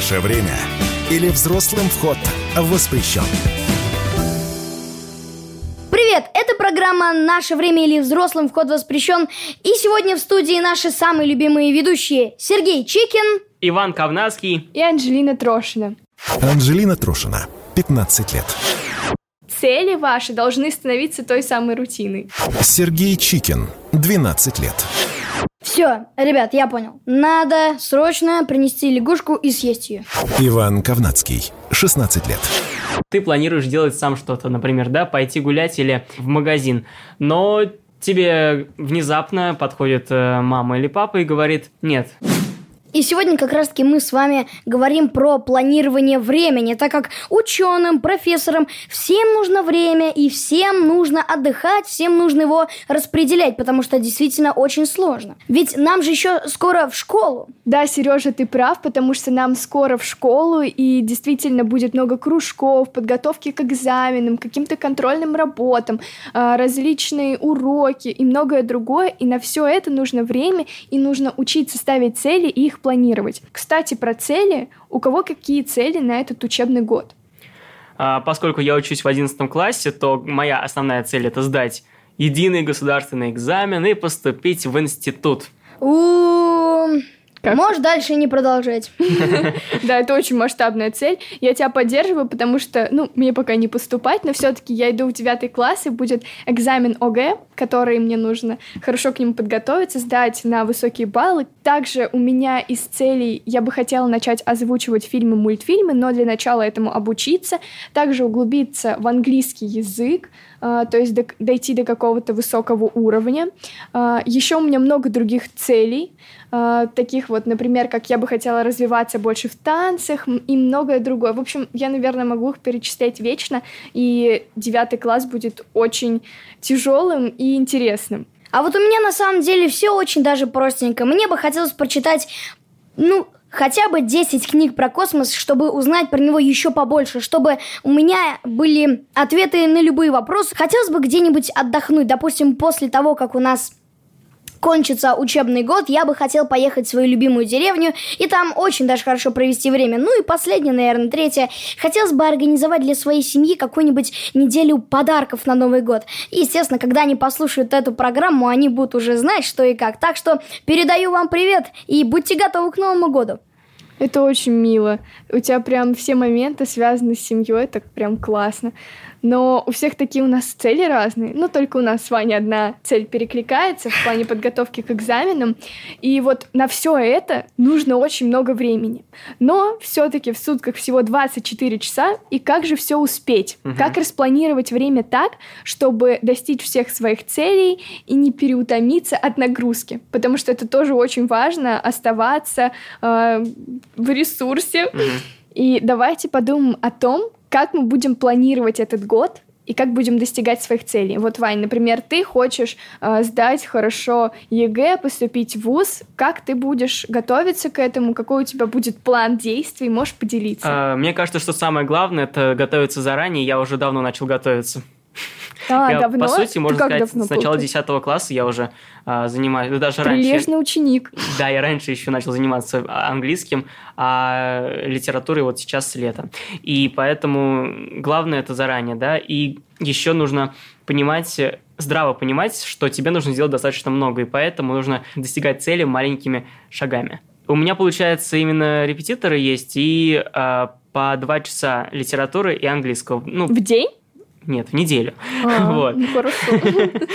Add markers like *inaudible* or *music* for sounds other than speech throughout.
Наше время. Или взрослым вход воспрещен. Привет, это программа «Наше время» или «Взрослым вход воспрещен». И сегодня в студии наши самые любимые ведущие Сергей Чикин, Иван Ковнацкий и Анжелина Трошина. Анжелина Трошина, 15 лет. Цели ваши должны становиться той самой рутиной. Сергей Чикин, 12 лет. Все, ребят, я понял. Надо срочно принести лягушку и съесть ее. Иван Ковнацкий, 16 лет. Ты планируешь делать сам что-то, например, да, пойти гулять или в магазин, но тебе внезапно подходит э, мама или папа и говорит «нет». И сегодня как раз-таки мы с вами говорим про планирование времени, так как ученым, профессорам всем нужно время и всем нужно отдыхать, всем нужно его распределять, потому что действительно очень сложно. Ведь нам же еще скоро в школу. Да, Сережа, ты прав, потому что нам скоро в школу и действительно будет много кружков, подготовки к экзаменам, каким-то контрольным работам, а, различные уроки и многое другое. И на все это нужно время и нужно учиться ставить цели и их планировать. Кстати, про цели. У кого какие цели на этот учебный год? А, поскольку я учусь в 11 классе, то моя основная цель это сдать единый государственный экзамен и поступить в институт. У как? Можешь дальше не продолжать. *laughs* Да, это очень масштабная цель. Я тебя поддерживаю, потому что, ну, мне пока не поступать, но все-таки я иду в девятый класс, и будет экзамен ОГЭ, который мне нужно хорошо к нему подготовиться, сдать на высокие баллы. Также у меня из целей я бы хотела начать озвучивать фильмы, мультфильмы, но для начала этому обучиться, также углубиться в английский язык, а, то есть дойти до какого-то высокого уровня. А, Еще у меня много других целей, а, таких вот, например, как я бы хотела развиваться больше в танцах и многое другое. В общем, я, наверное, могу их перечислять вечно, и девятый класс будет очень тяжелым и интересным. А вот у меня на самом деле все очень даже простенько. Мне бы хотелось прочитать, ну, хотя бы 10 книг про космос, чтобы узнать про него еще побольше, чтобы у меня были ответы на любые вопросы. Хотелось бы где-нибудь отдохнуть, допустим, после того, как у нас кончится учебный год, я бы хотел поехать в свою любимую деревню и там очень даже хорошо провести время. Ну и последнее, наверное, третье. Хотелось бы организовать для своей семьи какую-нибудь неделю подарков на Новый год. И, естественно, когда они послушают эту программу, они будут уже знать, что и как. Так что передаю вам привет и будьте готовы к Новому году. Это очень мило. У тебя прям все моменты связаны с семьей, так прям классно но у всех такие у нас цели разные. Ну, только у нас с Ваней одна цель перекликается в плане подготовки к экзаменам. И вот на все это нужно очень много времени. Но все-таки в сутках всего 24 часа, и как же все успеть? Угу. Как распланировать время так, чтобы достичь всех своих целей и не переутомиться от нагрузки? Потому что это тоже очень важно оставаться э, в ресурсе. Угу. И давайте подумаем о том, как мы будем планировать этот год и как будем достигать своих целей. Вот, Вань, например, ты хочешь э, сдать хорошо ЕГЭ, поступить в ВУЗ. Как ты будешь готовиться к этому? Какой у тебя будет план действий? Можешь поделиться? А, мне кажется, что самое главное – это готовиться заранее. Я уже давно начал готовиться. А, я, давно? По сути, можно как сказать, с начала 10 класса я уже а, занимаюсь, ну, даже Прилежный раньше. ученик. Да, я раньше еще начал заниматься английским, а литературой вот сейчас с лета. И поэтому главное это заранее, да, и еще нужно понимать, здраво понимать, что тебе нужно сделать достаточно много, и поэтому нужно достигать цели маленькими шагами. У меня, получается, именно репетиторы есть, и а, по два часа литературы и английского. Ну, в день? Нет, в неделю. А, *laughs* вот. Ну, хорошо. *laughs*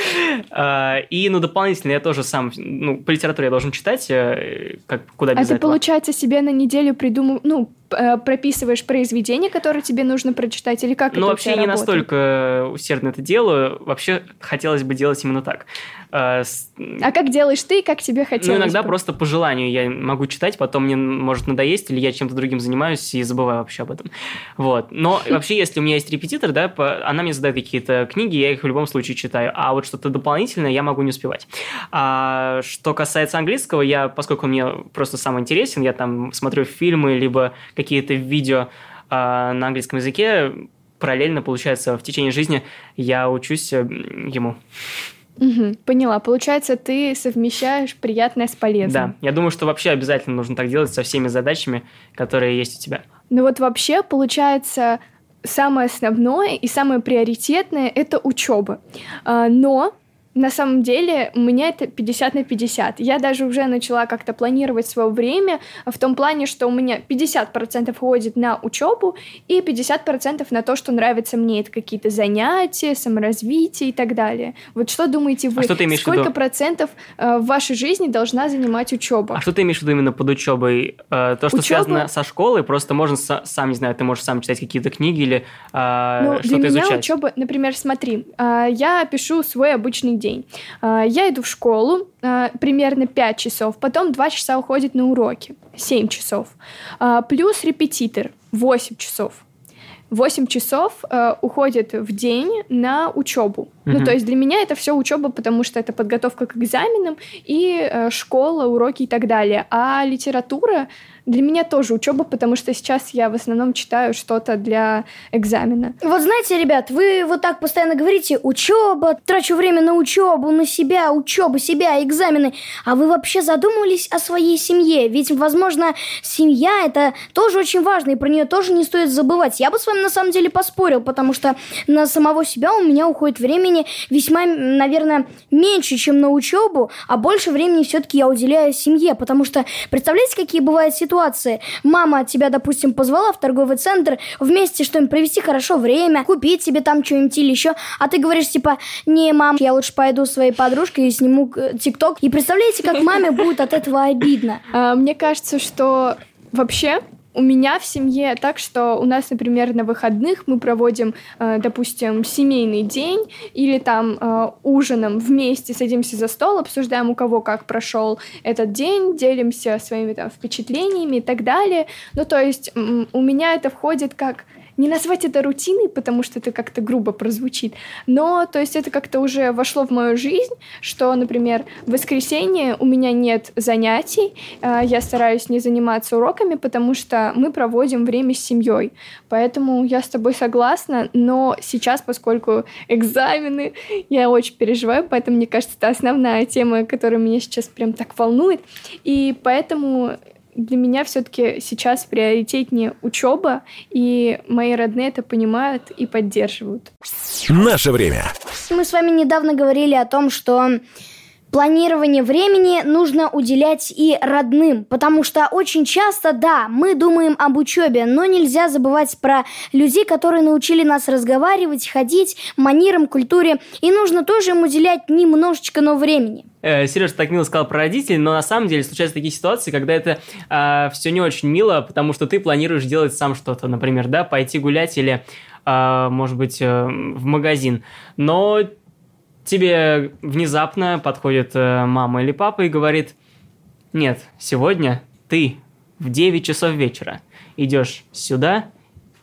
А, и, ну, дополнительно я тоже сам, ну, по литературе я должен читать, э, как, куда без А ты, получается, себе на неделю придумал, ну, Э, прописываешь произведение, которое тебе нужно прочитать, или как ну, вообще не настолько усердно это делаю. Вообще хотелось бы делать именно так. Э, а как делаешь ты, как тебе хотелось? Ну, иногда бы? просто по желанию я могу читать, потом мне может надоесть, или я чем-то другим занимаюсь и забываю вообще об этом. Вот. Но *laughs* вообще, если у меня есть репетитор, да, она мне задает какие-то книги, я их в любом случае читаю. А вот что-то дополнительное я могу не успевать. А что касается английского, я, поскольку мне просто сам интересен, я там смотрю фильмы, либо какие-то видео э, на английском языке, параллельно, получается, в течение жизни я учусь э, ему. Угу, поняла. Получается, ты совмещаешь приятное с полезным. Да, я думаю, что вообще обязательно нужно так делать со всеми задачами, которые есть у тебя. Ну вот вообще, получается, самое основное и самое приоритетное — это учеба. А, но на самом деле у меня это 50 на 50. Я даже уже начала как-то планировать свое время в том плане, что у меня 50% уходит на учебу и 50% на то, что нравится мне. Это какие-то занятия, саморазвитие и так далее. Вот что думаете вы? А что ты имеешь Сколько в виду? процентов э, в вашей жизни должна занимать учеба? А что ты имеешь в виду именно под учебой? Э, То, что Учёба- связано со школой, просто можно са- сам, не знаю, ты можешь сам читать какие-то книги или э, Ну, для что-то меня изучать. учеба, например, смотри, а, я пишу свой обычный день. А, Я иду в школу а, примерно 5 часов, потом 2 часа уходит на уроки, 7 часов, А, плюс репетитор 8 часов. 8 часов э, уходит в день на учебу. Ну, Мгм. то есть для меня это все учеба, потому что это подготовка к экзаменам и э, школа, уроки и так далее. А литература для меня тоже учеба, потому что сейчас я в основном читаю что-то для экзамена. Вот знаете, ребят, вы вот так постоянно говорите учеба, трачу время на учебу, на себя, учебу, себя, экзамены. А вы вообще задумывались о своей семье? Ведь, возможно, семья это тоже очень важно, и про нее тоже не стоит забывать. Я бы с вами на самом деле поспорил, потому что на самого себя у меня уходит времени весьма, наверное, меньше, чем на учебу, а больше времени все-таки я уделяю семье, потому что представляете, какие бывают ситуации? Мама тебя, допустим, позвала в торговый центр вместе что-нибудь провести хорошо время, купить себе там что-нибудь или еще, а ты говоришь типа, не, мам, я лучше пойду своей подружкой и сниму э, тикток. И представляете, как маме будет от этого обидно. А, Мне кажется, что вообще у меня в семье так, что у нас, например, на выходных мы проводим, э, допустим, семейный день или там э, ужином вместе садимся за стол, обсуждаем, у кого как прошел этот день, делимся своими там впечатлениями и так далее. Ну, то есть у меня это входит как не назвать это рутиной, потому что это как-то грубо прозвучит, но, то есть, это как-то уже вошло в мою жизнь, что, например, в воскресенье у меня нет занятий, э, я стараюсь не заниматься уроками, потому что мы проводим время с семьей. Поэтому я с тобой согласна, но сейчас, поскольку экзамены, я очень переживаю, поэтому, мне кажется, это основная тема, которая меня сейчас прям так волнует. И поэтому для меня все-таки сейчас приоритетнее учеба, и мои родные это понимают и поддерживают. Наше время. Мы с вами недавно говорили о том, что планирование времени нужно уделять и родным, потому что очень часто, да, мы думаем об учебе, но нельзя забывать про людей, которые научили нас разговаривать, ходить, манерам, культуре, и нужно тоже им уделять немножечко, но времени. Э, Сереж так мило сказал про родителей, но на самом деле случаются такие ситуации, когда это все не очень мило, потому что ты планируешь делать сам что-то, например, да, пойти гулять или, а, может быть, э, в магазин. Но тебе внезапно подходит э, мама или папа и говорит, нет, сегодня ты в 9 часов вечера идешь сюда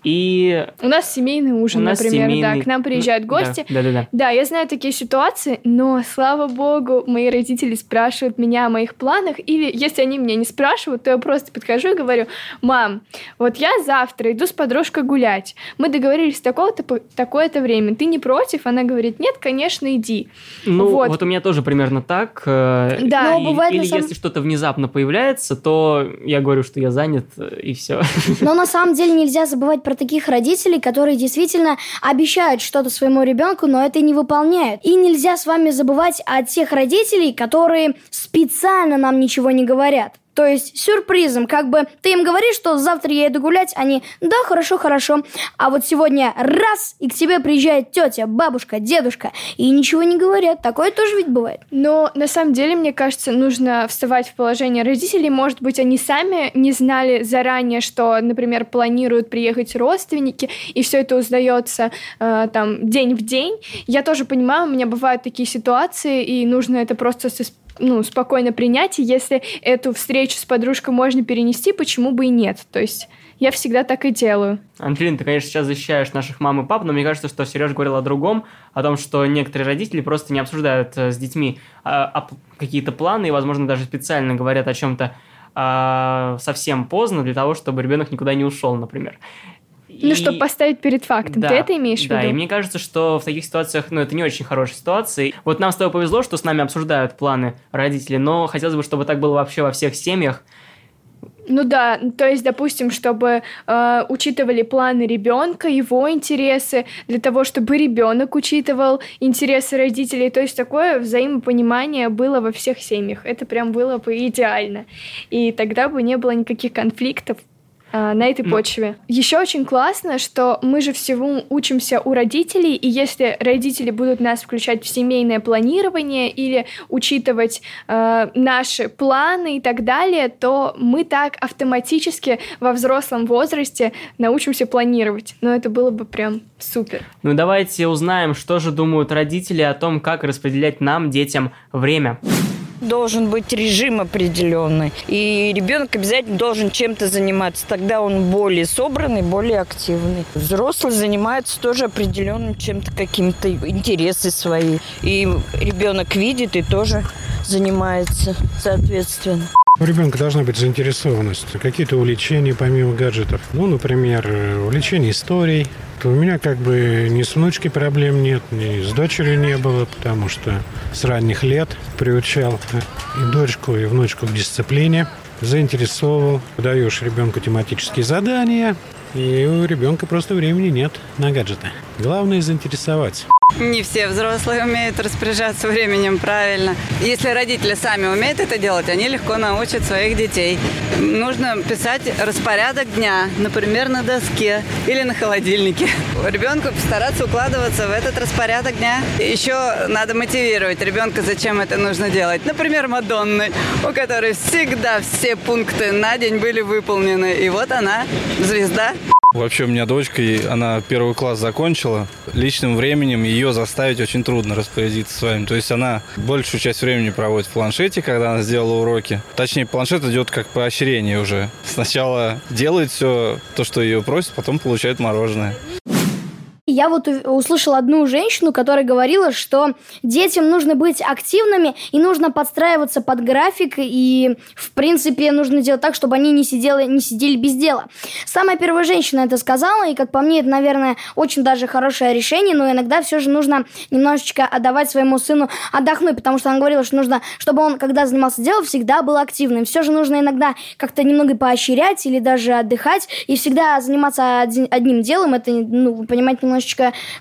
и У нас семейный ужин, нас например, семейный- да, к нам приезжают Да, гости. Да-да-да. Да, я знаю такие ситуации, но, слава богу, мои родители спрашивают меня о моих планах, или если они меня не спрашивают, то я просто подхожу и говорю, мам, вот я завтра иду с подружкой гулять, мы договорились такого-то, такое-то время, ты не против? Она говорит, нет, конечно, иди. Ну, Вот. вот. у меня тоже примерно так. э, Да. Но и- бывает или самом- если что-то внезапно появляется, то я говорю, что я занят, э, и все. Но на самом деле нельзя забывать про таких родителей, которые действительно обещают что-то своему ребенку, но это не выполняют. И нельзя с вами забывать о тех родителей, которые специально нам ничего не говорят. То есть сюрпризом, как бы ты им говоришь, что завтра я иду гулять, они, да, хорошо, хорошо. А вот сегодня раз, и к тебе приезжает тетя, бабушка, дедушка, и ничего не говорят. Такое тоже ведь бывает. Но на самом деле, мне кажется, нужно вставать в положение родителей. Может быть, они сами не знали заранее, что, например, планируют приехать родственники, и все это узнается э, там день в день. Я тоже понимаю, у меня бывают такие ситуации, и нужно это просто со- ну, спокойно принять. И если эту встречу с подружкой можно перенести, почему бы и нет? То есть я всегда так и делаю. Анжелина, ты, конечно, сейчас защищаешь наших мам и пап, но мне кажется, что Сереж говорил о другом, о том, что некоторые родители просто не обсуждают э, с детьми а, а, какие-то планы и, возможно, даже специально говорят о чем-то а, совсем поздно для того, чтобы ребенок никуда не ушел, например. Ну, И- чтобы поставить перед фактом. Да, Ты это имеешь в да, виду? и мне кажется, что в таких ситуациях, ну, это не очень хорошая ситуация. Вот нам с тобой повезло, что с нами обсуждают планы родителей, но хотелось бы, чтобы так было вообще во всех семьях. Ну да, то есть, допустим, чтобы э, учитывали планы ребенка, его интересы, для того, чтобы ребенок учитывал интересы родителей. То есть такое взаимопонимание было во всех семьях. Это прям было бы идеально. И тогда бы не было никаких конфликтов на этой почве. Еще очень классно, что мы же всему учимся у родителей, и если родители будут нас включать в семейное планирование или учитывать э, наши планы и так далее, то мы так автоматически во взрослом возрасте научимся планировать. Но это было бы прям супер. Ну, давайте узнаем, что же думают родители о том, как распределять нам, детям, время. Должен быть режим определенный. И ребенок обязательно должен чем-то заниматься. Тогда он более собранный, более активный. Взрослый занимается тоже определенным чем-то, какими-то интересы свои. И ребенок видит и тоже занимается соответственно. У ребенка должна быть заинтересованность, какие-то увлечения помимо гаджетов. Ну, например, э, увлечение историей. То у меня как бы ни с внучкой проблем нет, ни с дочерью не было, потому что с ранних лет приучал э, и дочку, и внучку к дисциплине, заинтересовал, даешь ребенку тематические задания, и у ребенка просто времени нет на гаджеты. Главное заинтересовать. Не все взрослые умеют распоряжаться временем правильно. Если родители сами умеют это делать, они легко научат своих детей. Нужно писать распорядок дня, например, на доске или на холодильнике. Ребенку постараться укладываться в этот распорядок дня. Еще надо мотивировать ребенка, зачем это нужно делать. Например, Мадонны, у которой всегда все пункты на день были выполнены. И вот она, звезда. Вообще у меня дочка, она первый класс закончила. Личным временем ее заставить очень трудно распорядиться своим. То есть она большую часть времени проводит в планшете, когда она сделала уроки. Точнее, планшет идет как поощрение уже. Сначала делает все то, что ее просят, потом получает мороженое. Я вот у- услышала одну женщину, которая говорила, что детям нужно быть активными и нужно подстраиваться под график, и, в принципе, нужно делать так, чтобы они не сидели, не сидели без дела. Самая первая женщина это сказала, и, как по мне, это, наверное, очень даже хорошее решение, но иногда все же нужно немножечко отдавать своему сыну отдохнуть, потому что она говорила, что нужно, чтобы он, когда занимался делом, всегда был активным. Все же нужно иногда как-то немного поощрять или даже отдыхать, и всегда заниматься одним делом, это, ну, вы понимаете, немножечко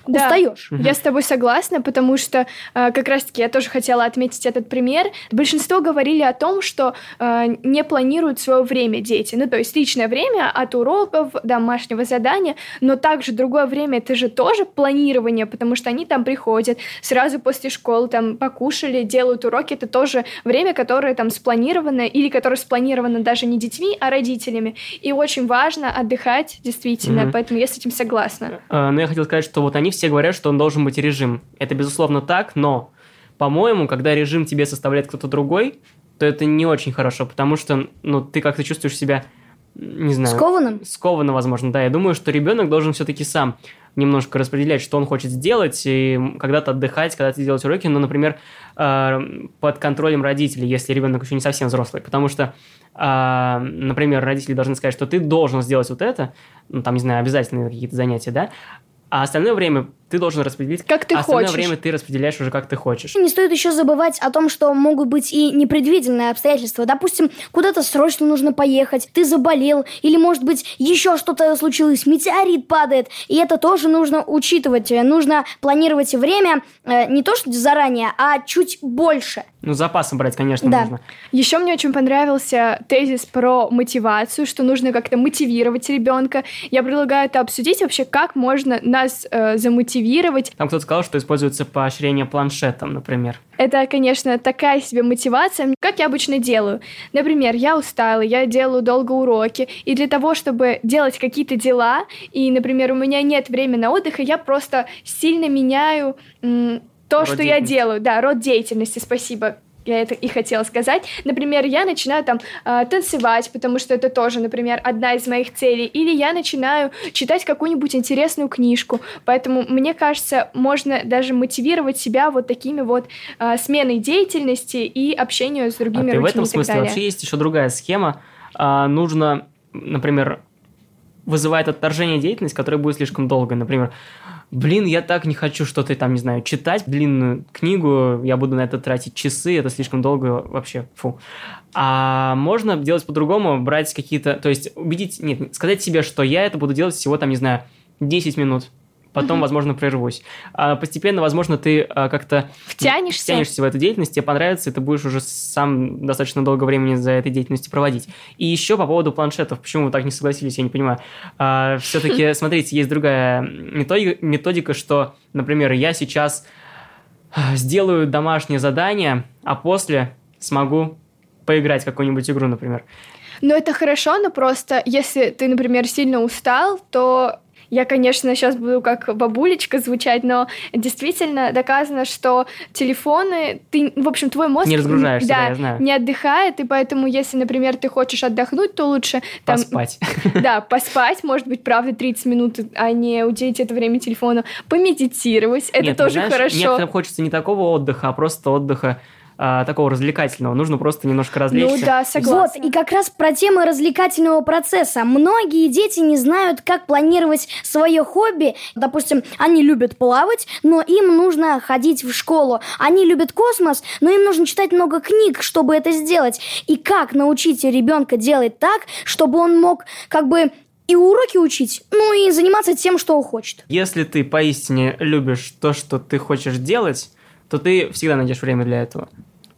Да. устаешь. Я с тобой согласна, потому что э, как раз-таки я тоже хотела отметить этот пример. Большинство говорили о том, что э, не планируют свое время дети. Ну, то есть личное время от уроков, домашнего задания, но также другое время это же тоже планирование, потому что они там приходят сразу после школы, там покушали, делают уроки. Это тоже время, которое там спланировано или которое спланировано даже не детьми, а родителями. И очень важно отдыхать, действительно, Мгм. поэтому я с этим согласна. Э, Но я хотел сказать, что вот они все говорят, что он должен быть режим. Это, безусловно, так, но, по-моему, когда режим тебе составляет кто-то другой, то это не очень хорошо, потому что, ну, ты как-то чувствуешь себя, не знаю... Скованным? Скованно, возможно, да. Я думаю, что ребенок должен все-таки сам немножко распределять, что он хочет сделать, и когда-то отдыхать, когда-то делать уроки, ну, например, э, под контролем родителей, если ребенок еще не совсем взрослый. Потому что, э, например, родители должны сказать, что ты должен сделать вот это, ну, там, не знаю, обязательные какие-то занятия, да, а остальное время ты должен распределить. Как ты а остальное хочешь. время ты распределяешь уже как ты хочешь. Не стоит еще забывать о том, что могут быть и непредвиденные обстоятельства. Допустим, куда-то срочно нужно поехать, ты заболел, или, может быть, еще что-то случилось, метеорит падает, и это тоже нужно учитывать. Нужно планировать время э, не то что заранее, а чуть больше. Ну, запасом брать, конечно, Да. нужно. Еще мне очень понравился тезис про мотивацию, что нужно как-то мотивировать ребенка. Я предлагаю это обсудить вообще, как можно нас э, замотивировать. Там кто-то сказал, что используется поощрение планшетом, например. Это, конечно, такая себе мотивация, как я обычно делаю. Например, я устала, я делаю долго уроки, и для того, чтобы делать какие-то дела, и, например, у меня нет времени на отдых, и я просто сильно меняю то, Род что я делаю. Да, род деятельности, спасибо. Я это и хотела сказать. Например, я начинаю там э, танцевать, потому что это тоже, например, одна из моих целей. Или я начинаю читать какую-нибудь интересную книжку. Поэтому, мне кажется, можно даже мотивировать себя вот такими вот э, сменой деятельности и общению с А другими ты в людьми этом и так смысле вообще есть еще другая схема. А, нужно, например, вызывает отторжение деятельность, которая будет слишком долго. Например, блин, я так не хочу что-то там, не знаю, читать длинную книгу, я буду на это тратить часы, это слишком долго вообще, фу. А можно делать по-другому, брать какие-то, то есть убедить, нет, сказать себе, что я это буду делать всего там, не знаю, 10 минут, потом, mm-hmm. возможно, прервусь. А постепенно, возможно, ты а, как-то втянешься. втянешься в эту деятельность, тебе понравится, и ты будешь уже сам достаточно долго времени за этой деятельностью проводить. И еще по поводу планшетов, почему вы так не согласились, я не понимаю. А, все-таки, *laughs* смотрите, есть другая методика, методика, что, например, я сейчас а, сделаю домашнее задание, а после смогу поиграть в какую-нибудь игру, например. Ну, это хорошо, но просто если ты, например, сильно устал, то я, конечно, сейчас буду как бабулечка звучать, но действительно доказано, что телефоны, ты, в общем, твой мозг... Не разгружаешься, да, да, я знаю. не отдыхает, и поэтому, если, например, ты хочешь отдохнуть, то лучше... Там, поспать. *laughs* Да, *laughs* поспать, может быть, правда, 30 минут, а не уделить это время телефону. Помедитировать, это Нет, ну, тоже знаешь, хорошо. Некоторым хочется не такого отдыха, а просто отдыха а, такого развлекательного. Нужно просто немножко развлечься. Ну да, согласна. Вот, и как раз про тему развлекательного процесса. Многие дети не знают, как планировать свое хобби. Допустим, они любят плавать, но им нужно ходить в школу. Они любят космос, но им нужно читать много книг, чтобы это сделать. И как научить ребенка делать так, чтобы он мог как бы и уроки учить, ну и заниматься тем, что он хочет. Если ты поистине любишь то, что ты хочешь делать, то ты всегда найдешь время для этого.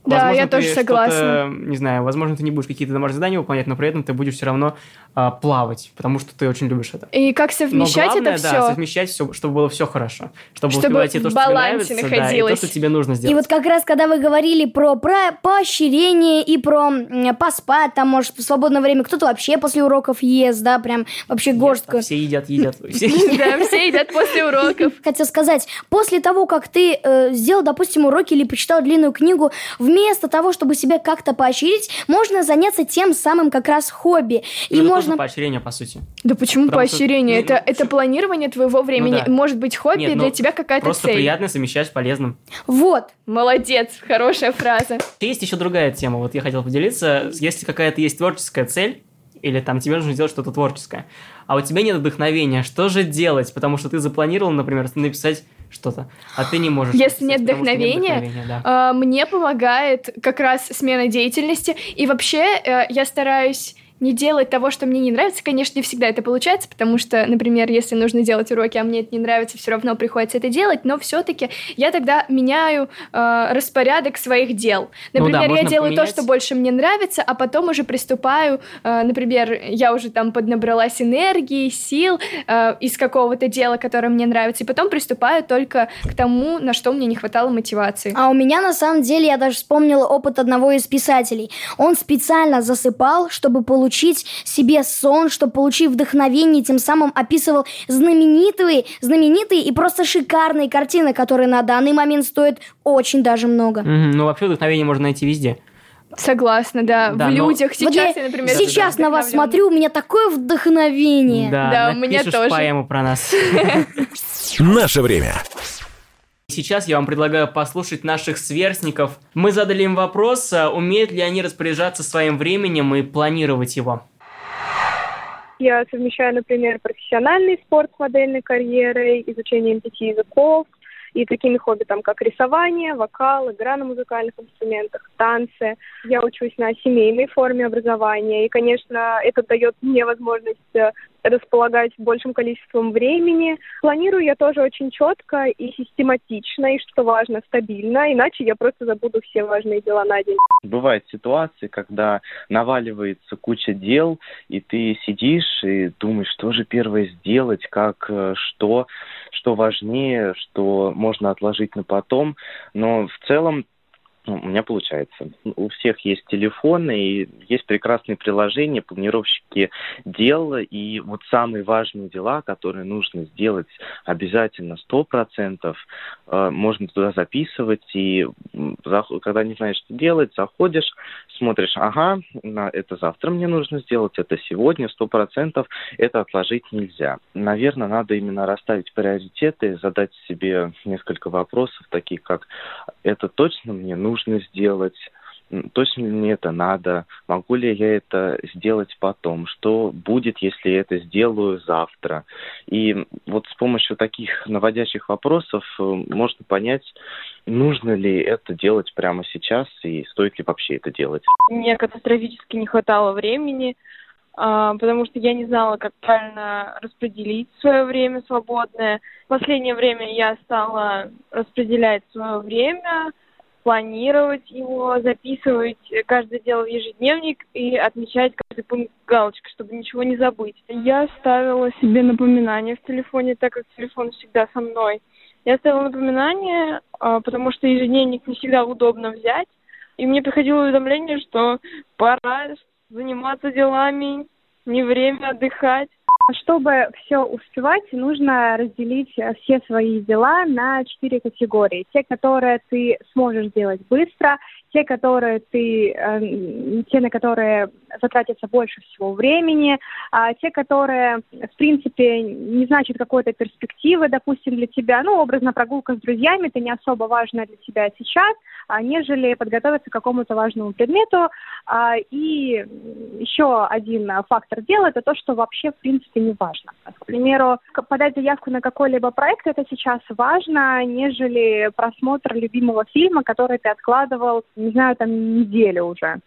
Да, возможно, я тоже согласна. Не знаю, возможно, ты не будешь какие-то домашние задания выполнять, но при этом ты будешь все равно а, плавать, потому что ты очень любишь это. И как совмещать но главное, это да, все? совмещать все, чтобы было все хорошо. Чтобы, Чтобы успевать и то, в что тебе нравится, да, и то, что тебе нужно сделать. И вот как раз, когда вы говорили про, про поощрение и про поспать, там, может, в свободное время, кто-то вообще после уроков ест, да, прям вообще горстка. Все едят, едят. *laughs* Все Да, все едят после уроков. Хотел сказать, после того, как ты э, сделал, допустим, уроки или почитал длинную книгу, вместо того, чтобы себя как-то поощрить, можно заняться тем самым как раз хобби. И Ну, это можно... тоже поощрение, по сути. Да почему Потому что- поощрение? ну, это, ну, это планирование твоего времени. да. Может быть, хобби Нет, для ну, тебя какая-то Просто цель. приятно совмещать с полезным. Вот. Молодец, хорошая фраза. Есть еще другая тема, вот я хотел поделиться. Если какая-то есть творческая цель, или там тебе нужно сделать что-то творческое, а у тебя нет вдохновения, что же делать? Потому что ты запланировал, например, написать что-то, а ты не можешь. Если нет потому что вдохновения, вдохновения, да. А, Мне помогает как раз смена деятельности. И вообще э, я стараюсь не делать того, что мне не нравится. Конечно, не всегда это получается, потому что, например, если нужно делать уроки, а мне это не нравится, все равно приходится это делать, но все-таки я тогда меняю э, распорядок своих дел. Ну да, Например, я делаю то, поменять. что больше мне нравится, а потом уже приступаю, э, например, я уже там поднабралась энергии, сил э, из какого-то дела, которое мне нравится, и потом приступаю только к тому, на что мне не хватало мотивации. А у меня, на самом деле, я даже вспомнила опыт одного из писателей. Он специально засыпал, чтобы получить себе сон, чтобы получить вдохновение, тем самым описывал знаменитые, знаменитые и просто шикарные картины, которые на данный момент стоят очень даже много. Мгм, Ну, вообще вдохновение можно найти везде. Согласна, да. Да, в но- людях Вот сейчас я я, например, сейчас на вас смотрю, у меня такое вдохновение. Да, у меня напишешь тоже. поэму про нас. *laughs* Наше время. Сейчас я вам предлагаю послушать наших сверстников. Мы задали им вопрос, а умеют ли они распоряжаться своим временем и планировать его. Я совмещаю, например, профессиональный спорт с модельной карьерой, изучением пяти языков и такими хобби, там, как рисование, вокал, игра на музыкальных инструментах, танцы. Я учусь на семейной форме образования, и, конечно, это дает мне возможность э, располагать большим количеством времени. Планирую я тоже очень четко и систематично, и, что важно, стабильно, иначе я просто забуду все важные дела на день. Бывают ситуации, когда наваливается куча дел, и ты сидишь и думаешь, что же первое сделать, как, э, что, что важнее, что можно отложить на потом. Но в целом ну, у меня получается. У всех есть телефоны, и есть прекрасные приложения, планировщики дел, и вот самые важные дела, которые нужно сделать обязательно сто процентов, э, можно туда записывать, и когда не знаешь, что делать, заходишь, смотришь, ага, на- это завтра мне нужно сделать, это сегодня, сто процентов, это отложить нельзя. Наверное, надо именно расставить приоритеты, задать себе несколько вопросов, таких как это точно мне нужно сделать, точно ли мне это надо, могу ли я это сделать потом, что будет, если я это сделаю завтра. И вот с помощью таких наводящих вопросов э, можно понять, нужно ли это делать прямо сейчас и стоит ли вообще это делать. Мне катастрофически не хватало времени, а, потому что я не знала, как правильно распределить свое время свободное. В последнее время я стала распределять свое время, планировать его, записывать каждое дело в ежедневник и отмечать каждый пункт галочкой, чтобы ничего не забыть. Я ставила себе напоминания в телефоне, так как телефон всегда со мной. Я ставила напоминания, а, потому что ежедневник не всегда удобно взять. И мне приходило уведомление, что пора заниматься делами, не время отдыхать. Чтобы все успевать, нужно разделить э, все свои дела на четыре категории. Те, которые ты сможешь сделать быстро, те, которые ты, э, те, на которые затратится больше всего времени, а те, которые, в принципе, не значат какой-то перспективы, допустим, для тебя, ну, образно, прогулка с друзьями, это не особо важно для тебя сейчас, а, нежели подготовиться к какому-то важному предмету. А, и еще один фактор дела – это то, что вообще, в принципе, не важно. К примеру, подать заявку на какой-либо проект – это сейчас важно, нежели просмотр любимого фильма, который ты откладывал не знаю, там неделю уже.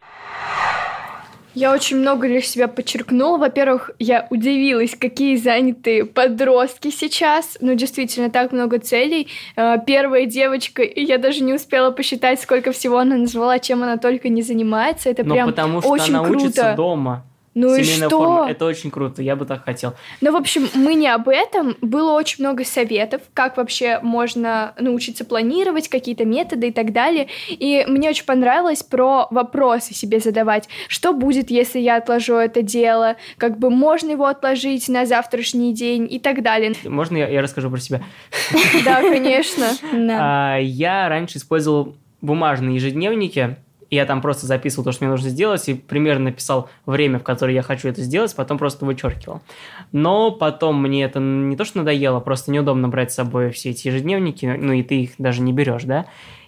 Я очень много для себя подчеркнула. Во-первых, я удивилась, какие занятые подростки сейчас. Ну, действительно, так много целей. Э, первая девочка, я даже не успела посчитать, сколько всего она назвала, чем она только не занимается. Это Но прям потому что очень она круто. учится дома. Ну и Семейная что? форма. Это очень круто, я бы так хотел. Ну, в общем, мы не об этом. Было очень много советов, как вообще можно научиться планировать, какие-то методы и так далее. И мне очень понравилось про вопросы себе задавать. Что будет, если я отложу это дело? Как бы можно его отложить на завтрашний день и так далее. Можно я, я расскажу про себя? Да, конечно. *laughs* А, Я раньше использовал бумажные ежедневники, и я там просто записывал то, что мне нужно сделать, и примерно написал время, в которое я хочу это сделать, потом просто вычеркивал. Но потом мне это не то, что надоело, просто неудобно брать с собой все эти ежедневники, ну и ты их даже не берешь, да.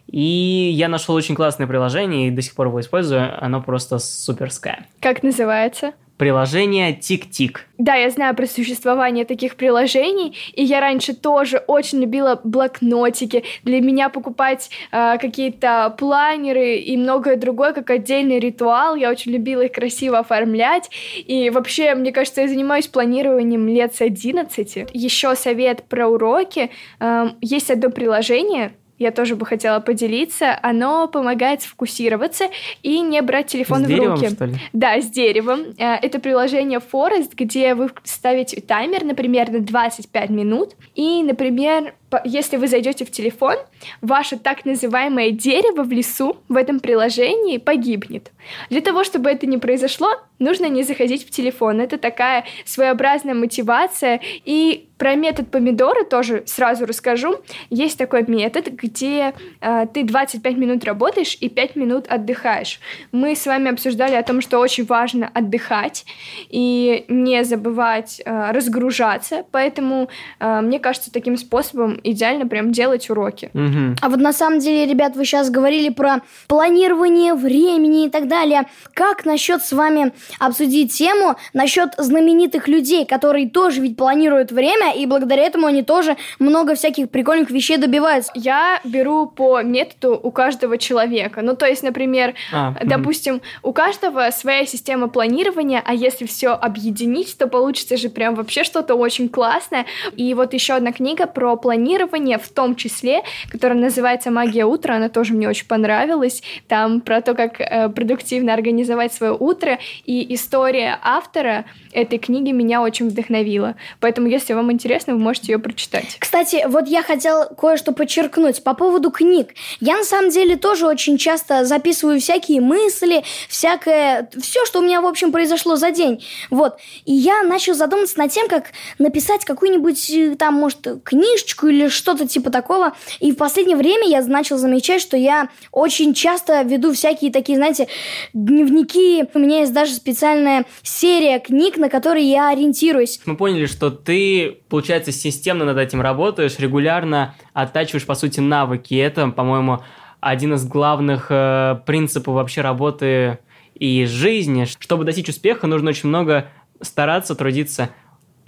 И я нашел очень классное приложение, и до сих пор его использую, оно просто суперское. Как называется? Приложение Тик-Тик. Да, я знаю про существование таких приложений, и я раньше тоже очень любила блокнотики. Для меня покупать э, какие-то планеры и многое другое как отдельный ритуал. Я очень любила их красиво оформлять. И вообще, мне кажется, я занимаюсь планированием лет с 11. Еще совет про уроки. Эм, есть одно приложение, я тоже бы хотела поделиться. Оно помогает сфокусироваться и не брать телефон С в деревом, руки. что ли? Да, с деревом. Э, Это приложение Forest, где вы ставите таймер, например, на 25 минут. И, например, если вы зайдете в телефон, ваше так называемое дерево в лесу в этом приложении погибнет. Для того, чтобы это не произошло, нужно не заходить в телефон. Это такая своеобразная мотивация. И про метод помидора тоже сразу расскажу. Есть такой метод, где э, ты 25 минут работаешь и 5 минут отдыхаешь. Мы с вами обсуждали о том, что очень важно отдыхать и не забывать э, разгружаться. Поэтому э, мне кажется, таким способом идеально прям делать уроки. Мгм. А вот на самом деле, ребят, вы сейчас говорили про планирование времени и так далее. Как насчет с вами обсудить тему насчет знаменитых людей, которые тоже ведь планируют время, и благодаря этому они тоже много всяких прикольных вещей добиваются. Я беру по методу у каждого человека. Ну, то есть, например, А, допустим, у каждого своя система планирования, а если все объединить, то получится же прям вообще что-то очень классное. И вот еще одна книга про планирование, в том числе, которая называется «Магия утра», она тоже мне очень понравилась. Там про то, как э, продуктивно организовать свое утро, и история автора этой книги меня очень вдохновила. Поэтому, если вам интересно, вы можете ее прочитать. Кстати, вот я хотел кое-что подчеркнуть по поводу книг. Я на самом деле тоже очень часто записываю всякие мысли, всякое, все, что у меня, в общем, произошло за день. Вот. И я начал задумываться над тем, как написать какую-нибудь э, там, может, книжечку или что-то типа такого. И в последнее время я начал замечать, что я очень часто веду всякие такие, знаете, дневники. У меня есть даже специальная серия книг, на которые я ориентируюсь. Мы поняли, что ты, получается, системно над этим работаешь, регулярно оттачиваешь, по сути, навыки. Это, по-моему, один из главных э, принципов вообще работы и жизни. Чтобы достичь успеха, нужно очень много стараться, трудиться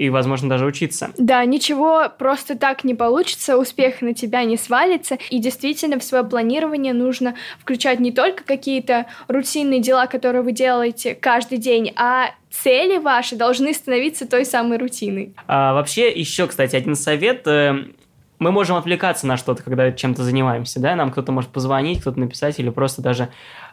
и, возможно, даже учиться. Да, ничего просто так не получится, успех на тебя не свалится, и действительно в свое планирование нужно включать не только какие-то рутинные дела, которые вы делаете каждый день, а цели ваши должны становиться той самой рутиной. А, вообще, еще, кстати, один совет. Э, мы можем отвлекаться на что-то, когда чем-то занимаемся, да, нам кто-то может позвонить, кто-то написать или просто даже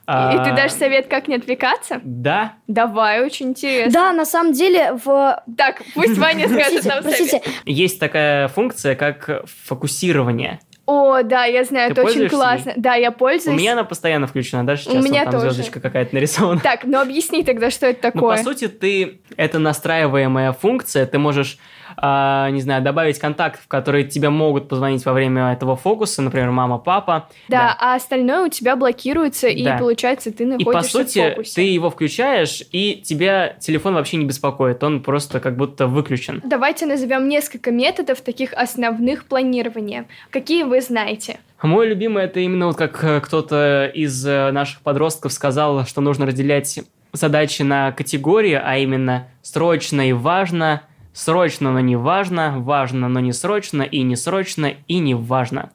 и ты дашь совет, как не отвлекаться? Да. Давай, очень интересно. Да, на самом деле в... Так, пусть Ваня скажет нам совет. Есть такая функция, как фокусирование. О, да, я знаю, Ты это очень классно. Да, я пользуюсь. У меня она постоянно включена, даже сейчас У меня там тоже. звездочка какая-то нарисована. Так, ну объясни тогда, что это такое. Ну, по сути, ты... Это настраиваемая функция, ты можешь э, не знаю, добавить контактов, которые тебе могут позвонить во время этого фокуса, например, мама, папа. Да, да. а остальное у тебя блокируется, да. и получается, ты находишься И по сути, в фокусе. ты его включаешь, и тебя телефон вообще не беспокоит, он просто как будто выключен. Давайте назовем несколько методов таких основных планирования. Какие вы знаете? Мой любимый это именно вот как э, кто-то из э, наших подростков сказал, что нужно разделять задачи на категории, а именно срочно и важно, Срочно, но не важно, важно, но не срочно, и не срочно, и не важно.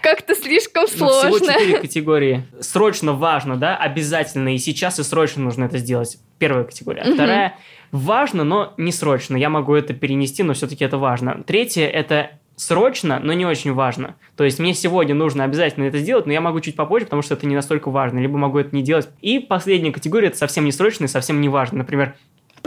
Как-то слишком сложно. Ну, всего четыре *laughs* категории. Срочно важно, да, обязательно, и сейчас, и срочно нужно это сделать. Первая категория. Угу. Вторая важно, но не срочно. Я могу это перенести, но все-таки это важно. Третье это срочно, но не очень важно. То есть мне сегодня нужно обязательно это сделать, но я могу чуть попозже, потому что это не настолько важно, либо могу это не делать. И последняя категория это совсем не срочно и совсем не важно. Например,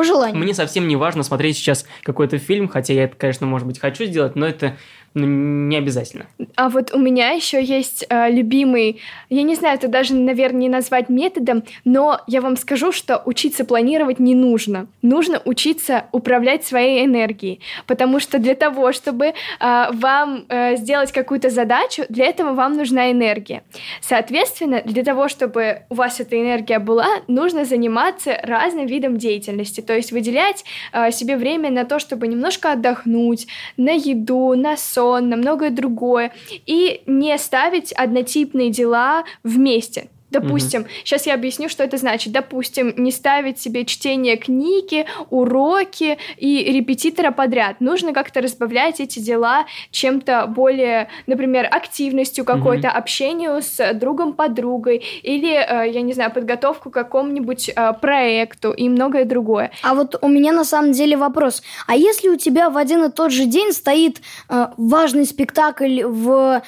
по. Мне совсем не важно смотреть сейчас какой-то фильм, хотя я это, конечно, может быть, хочу сделать, но это ну, не обязательно. А вот у меня еще есть э, любимый, я не знаю, это даже, наверное, не назвать методом, но я вам скажу, что учиться планировать не нужно. Нужно учиться управлять своей энергией, потому что для того, чтобы э, вам э, сделать какую-то задачу, для этого вам нужна энергия. Соответственно, для того, чтобы у вас эта энергия была, нужно заниматься разным видом деятельности, то есть выделять э, себе время на то, чтобы немножко отдохнуть, на еду, на сон, сон, на многое другое, и не ставить однотипные дела вместе. Допустим, угу. сейчас я объясню, что это значит. Допустим, не ставить себе чтение книги, уроки и репетитора подряд. Нужно как-то разбавлять эти дела чем-то более, например, активностью какой-то, угу. общению с другом, подругой или, э, я не знаю, подготовку к какому-нибудь э, проекту и многое другое. А вот у меня на самом деле вопрос. А если у тебя в один и тот же день стоит э, важный спектакль в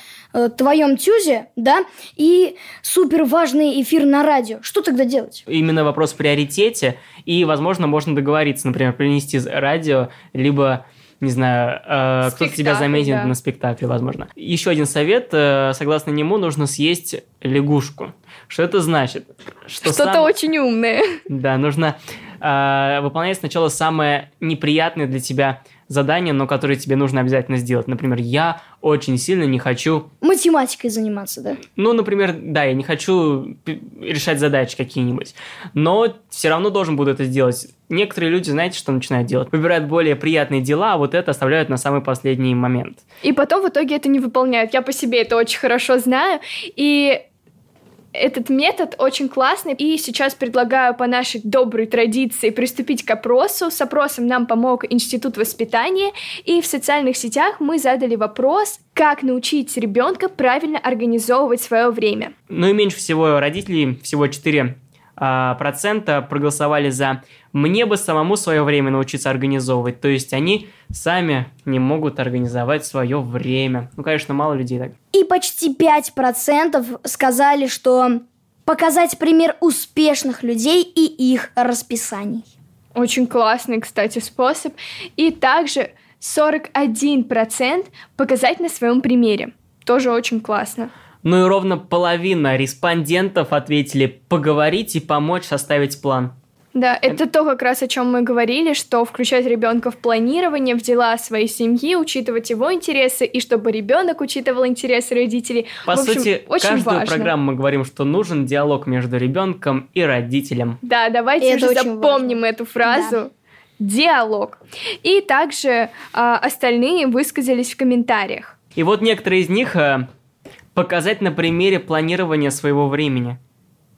твоем тюзе, да, и супер важный эфир на радио. Что тогда делать? Именно вопрос в приоритете, и, возможно, можно договориться, например, принести радио, либо не знаю, э, кто-то тебя заметит да. на спектакле, возможно. Еще один совет, э, согласно нему, нужно съесть лягушку. Что это значит? Что Что-то сам... очень умное. Да, нужно э, выполнять сначала самое неприятное для тебя задания, но которые тебе нужно обязательно сделать. Например, я очень сильно не хочу... Математикой заниматься, да? Ну, например, да, я не хочу решать задачи какие-нибудь, но все равно должен буду это сделать. Некоторые люди, знаете, что начинают делать? Выбирают более приятные дела, а вот это оставляют на самый последний момент. И потом в итоге это не выполняют. Я по себе это очень хорошо знаю. И этот метод очень классный, и сейчас предлагаю по нашей доброй традиции приступить к опросу. С опросом нам помог Институт воспитания, и в социальных сетях мы задали вопрос, как научить ребенка правильно организовывать свое время. Ну и меньше всего родителей, всего 4 а, процента проголосовали за «мне бы самому свое время научиться организовывать». То есть они сами не могут организовать свое время. Ну, конечно, мало людей так. И почти 5% сказали, что показать пример успешных людей и их расписаний. Очень классный, кстати, способ. И также 41% показать на своем примере. Тоже очень классно. Ну и ровно половина респондентов ответили поговорить и помочь составить план. Да, это то как раз о чем мы говорили, что включать ребенка в планирование, в дела своей семьи, учитывать его интересы, и чтобы ребенок учитывал интересы родителей. По в общем, сути, очень каждую важно. программу мы говорим, что нужен диалог между ребенком и родителем. Да, давайте И уже запомним важно. эту фразу. Диалог. И также а, остальные высказались в комментариях. И вот некоторые из них э, показать на примере планирования своего времени.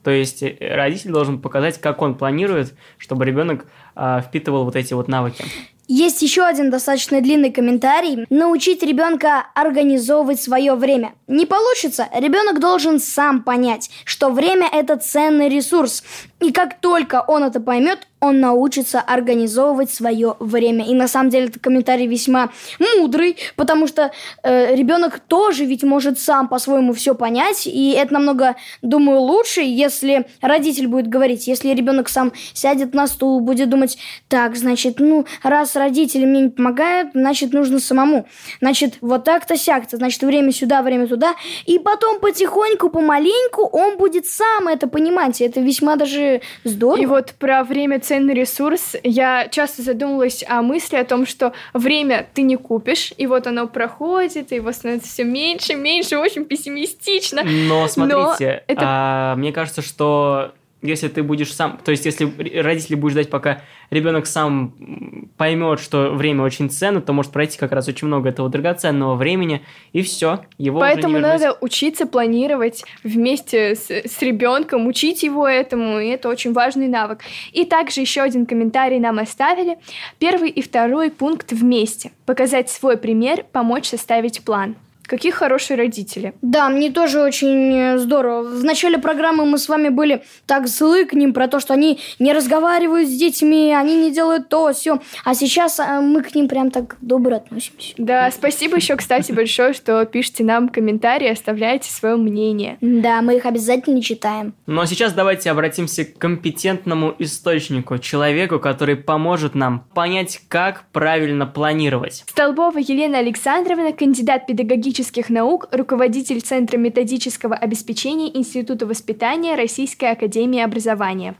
То есть э, родитель должен показать, как он планирует, чтобы ребенок э, впитывал вот эти вот навыки. Есть еще один достаточно длинный комментарий. Научить ребенка организовывать свое время. Не получится. Ребенок должен сам понять, что время это ценный ресурс. И как только он это поймет, он научится организовывать свое время. И на самом деле этот комментарий весьма мудрый, потому что э, ребенок тоже ведь может сам по-своему все понять, и это намного, думаю, лучше, если родитель будет говорить, если ребенок сам сядет на стул, будет думать, так, значит, ну, раз родители мне не помогают, значит, нужно самому. Значит, вот так-то сяк-то, значит, время сюда, время туда, и потом потихоньку, помаленьку он будет сам это понимать, и это весьма даже здорово. И вот про время ценный ресурс. Я часто задумывалась о мысли о том, что время ты не купишь, и вот оно проходит, и его становится все меньше, меньше, очень пессимистично. Но смотрите, Но это... а, мне кажется, что если ты будешь сам, то есть если родители будешь ждать, пока ребенок сам поймет, что время очень ценно, то может пройти как раз очень много этого драгоценного времени, и все, его Поэтому надо учиться планировать вместе с, с ребенком, учить его этому, и это очень важный навык. И также еще один комментарий нам оставили. Первый и второй пункт вместе. Показать свой пример, помочь составить план. Какие хорошие родители. Да, мне тоже очень э, здорово. В начале программы мы с вами были так злы к ним про то, что они не разговаривают с детьми, они не делают то, все. А сейчас э, мы к ним прям так добро относимся. Да, спасибо еще, кстати, большое, что пишите нам комментарии, оставляете свое мнение. Да, мы их обязательно читаем. Ну а сейчас давайте обратимся к компетентному источнику, человеку, который поможет нам понять, как правильно планировать. Столбова Елена Александровна, кандидат педагогических педагогических наук, руководитель Центра методического обеспечения Института воспитания Российской академии образования.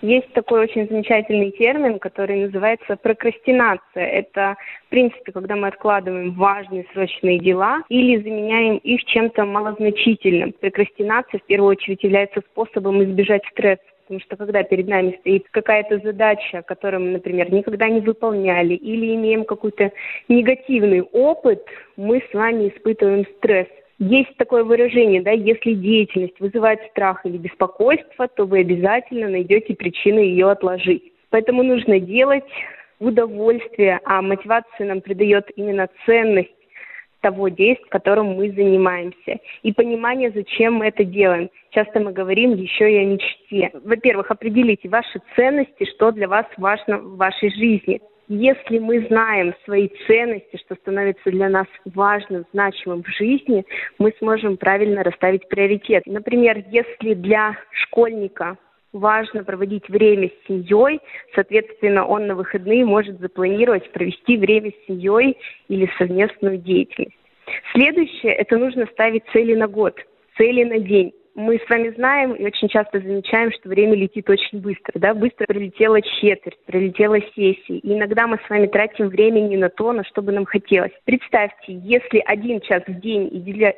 Есть такой очень замечательный термин, который называется прокрастинация. Это, в принципе, когда мы откладываем важные срочные дела или заменяем их чем-то малозначительным. Прокрастинация, в первую очередь, является способом избежать стресса. Потому что когда перед нами стоит какая-то задача, которую мы, например, никогда не выполняли, или имеем какой-то негативный опыт, мы с вами испытываем стресс. Есть такое выражение, да, если деятельность вызывает страх или беспокойство, то вы обязательно найдете причины ее отложить. Поэтому нужно делать удовольствие, а мотивацию нам придает именно ценность того действия, которым мы занимаемся. И понимание, зачем мы это делаем. Часто мы говорим еще и о мечте. Во-первых, определите ваши ценности, что для вас важно в вашей жизни. Если мы знаем свои ценности, что становится для нас важным, значимым в жизни, мы сможем правильно расставить приоритет. Например, если для школьника важно проводить время с семьей, соответственно, он на выходные может запланировать провести время с семьей или совместную деятельность. Следующее – это нужно ставить цели на год, цели на день мы с вами знаем и очень часто замечаем, что время летит очень быстро. Да? Быстро пролетела четверть, пролетела сессия. И иногда мы с вами тратим время не на то, на что бы нам хотелось. Представьте, если один час в день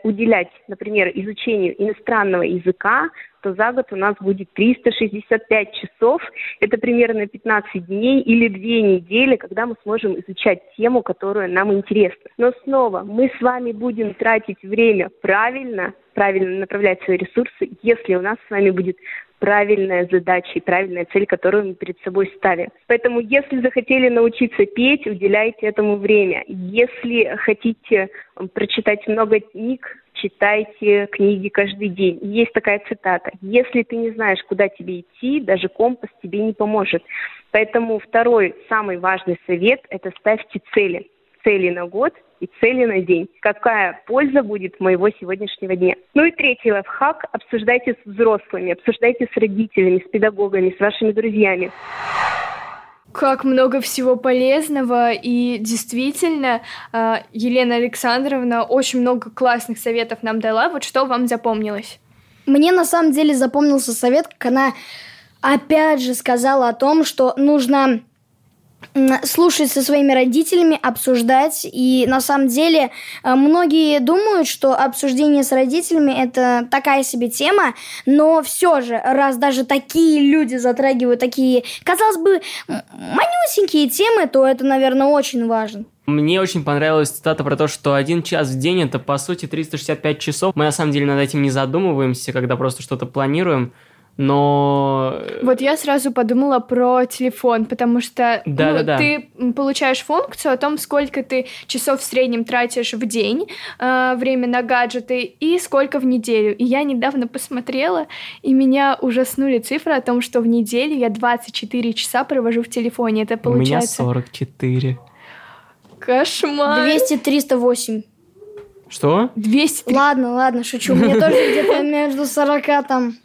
уделять, например, изучению иностранного языка, то за год у нас будет 365 часов. Это примерно 15 дней или 2 недели, когда мы сможем изучать тему, которая нам интересна. Но снова, мы с вами будем тратить время правильно, правильно направлять свои ресурсы, если у нас с вами будет правильная задача и правильная цель, которую мы перед собой ставим. Поэтому, если захотели научиться петь, уделяйте этому время. Если хотите прочитать много книг, читайте книги каждый день. Есть такая цитата. Если ты не знаешь, куда тебе идти, даже компас тебе не поможет. Поэтому второй, самый важный совет – это ставьте цели. Цели на год и цели на день. Какая польза будет моего сегодняшнего дня? Ну и третий лайфхак – обсуждайте с взрослыми, обсуждайте с родителями, с педагогами, с вашими друзьями как много всего полезного, и действительно, а, Елена Александровна очень много классных советов нам дала. Вот что вам запомнилось? Мне на самом деле запомнился совет, как она опять же сказала о том, что нужно слушать со своими родителями, обсуждать. И на самом деле э, многие думают, что обсуждение с родителями это такая себе тема, но все же, раз даже такие люди затрагивают такие, казалось бы, манюсенькие темы, то это, наверное, очень важно. Мне очень понравилась цитата про то, что один час в день это по сути 365 часов. Мы на самом деле над этим не задумываемся, когда просто что-то планируем но... Вот я сразу подумала про телефон, потому что да, ну, да, да. ты получаешь функцию о том, сколько ты часов в среднем тратишь в день э, время на гаджеты и сколько в неделю. И я недавно посмотрела, и меня ужаснули цифры о том, что в неделю я 24 часа провожу в телефоне. Это получается... У меня 44. Кошмар. 200, 308. Что? 200. Ладно, ладно, шучу. У меня *laughs* тоже где-то между 40 там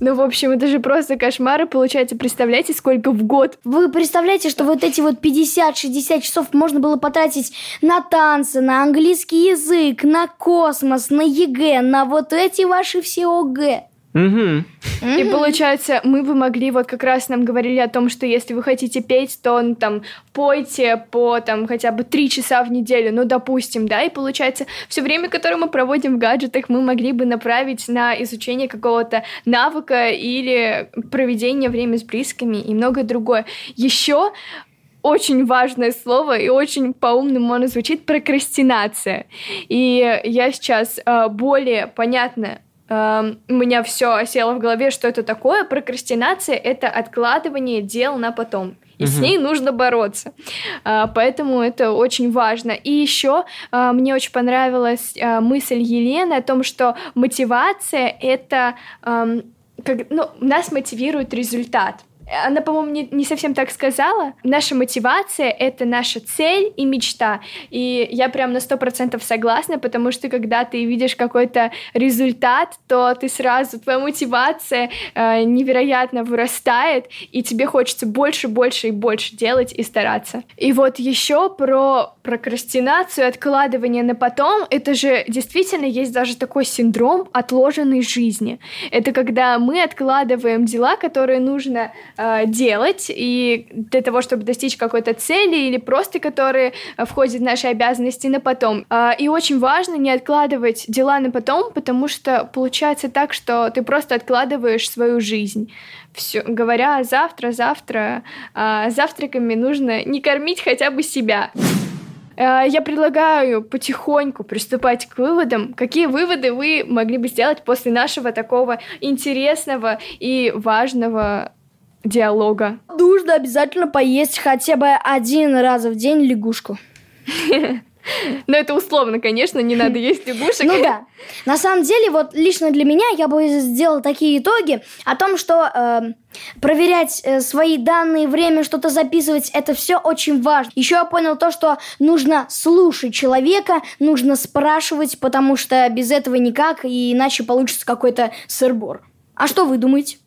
ну, в общем, это же просто кошмары. Получается, представляете, сколько в год? Вы представляете, что вот эти вот 50-60 часов можно было потратить на танцы, на английский язык, на космос, на ЕГЭ, на вот эти ваши все ОГЭ. Угу. И получается, мы бы могли, вот как раз нам говорили о том, что если вы хотите петь, то ну, там пойте по там хотя бы три часа в неделю, ну допустим, да, и получается, все время, которое мы проводим в гаджетах, мы могли бы направить на изучение какого-то навыка или проведение времени с близкими и многое другое. Еще очень важное слово и очень по-умному оно звучит прокрастинация. И я сейчас э, более понятно Uh, у меня все осело в голове, что это такое. Прокрастинация — это откладывание дел на потом. И угу. с ней нужно бороться. Uh, поэтому это очень важно. И еще uh, мне очень понравилась мысль Елены о том, что мотивация — это... Um, как, ну, нас мотивирует результат. Она, по-моему, не, не совсем так сказала. Наша мотивация — это наша цель и мечта. И я прям на сто процентов согласна, потому что когда ты видишь какой-то результат, то ты сразу, твоя мотивация э, невероятно вырастает, и тебе хочется больше, больше и больше делать и стараться. И вот еще про прокрастинацию, откладывание на потом, это же действительно есть даже такой синдром отложенной жизни. Это когда мы откладываем дела, которые нужно э, делать, и для того, чтобы достичь какой-то цели, или просто которые входят в наши обязанности на потом. Э, и очень важно не откладывать дела на потом, потому что получается так, что ты просто откладываешь свою жизнь. Все, говоря завтра, завтра, э, завтраками нужно не кормить хотя бы себя. Э, я предлагаю потихоньку приступать к выводам. Какие выводы вы могли бы сделать после нашего такого интересного и важного диалога? Нужно обязательно поесть хотя бы один раз в день лягушку. *laughs* Но это условно, конечно, не надо есть лягушек. Ну да. На самом деле, вот лично для меня я бы сделал такие итоги о том, что э, проверять э, свои данные, время что-то записывать, это все очень важно. Еще я понял то, что нужно слушать человека, нужно спрашивать, потому что без этого никак, и иначе получится какой-то сырбор. А что вы думаете?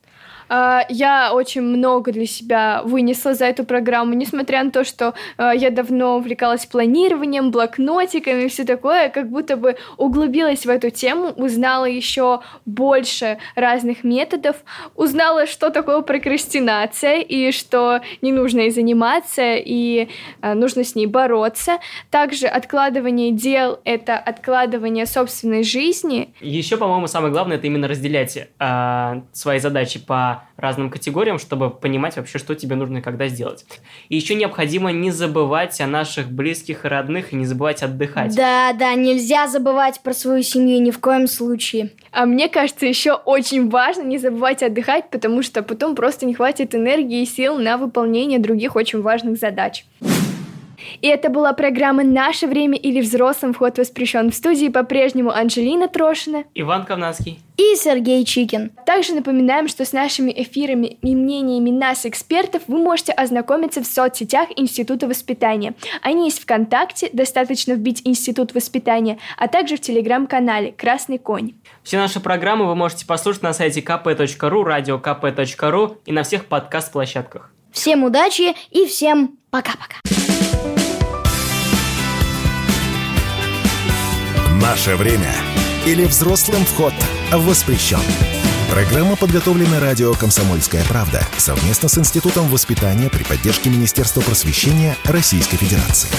А, я очень много для себя вынесла за эту программу, несмотря на то, что а, я давно увлекалась планированием, блокнотиками и все такое, как будто бы углубилась в эту тему, узнала еще больше разных методов, узнала, что такое прокрастинация и что не нужно ей заниматься и а, нужно с ней бороться. Также откладывание дел — это откладывание собственной жизни. Еще, по-моему, самое главное — это именно разделять э, свои задачи по разным категориям, чтобы понимать вообще, что тебе нужно и когда сделать. И еще необходимо не забывать о наших близких и родных, и не забывать отдыхать. Да, да, нельзя забывать про свою семью ни в коем случае. А мне кажется, еще очень важно не забывать отдыхать, потому что потом просто не хватит энергии и сил на выполнение других очень важных задач. И это была программа «Наше время» или «Взрослым вход воспрещен». В студии по-прежнему Анжелина Трошина, Иван Ковнацкий и Сергей Чикин. Также напоминаем, что с нашими эфирами и мнениями нас, экспертов, вы можете ознакомиться в соцсетях Института воспитания. Они есть ВКонтакте, достаточно вбить Институт воспитания, а также в Телеграм-канале «Красный конь». Все наши программы вы можете послушать на сайте kp.ru, радиокп.ру и на всех подкаст-площадках. Всем удачи и всем пока-пока. Наше время или взрослым вход воспрещен. Программа подготовлена радио «Комсомольская правда» совместно с Институтом воспитания при поддержке Министерства просвещения Российской Федерации.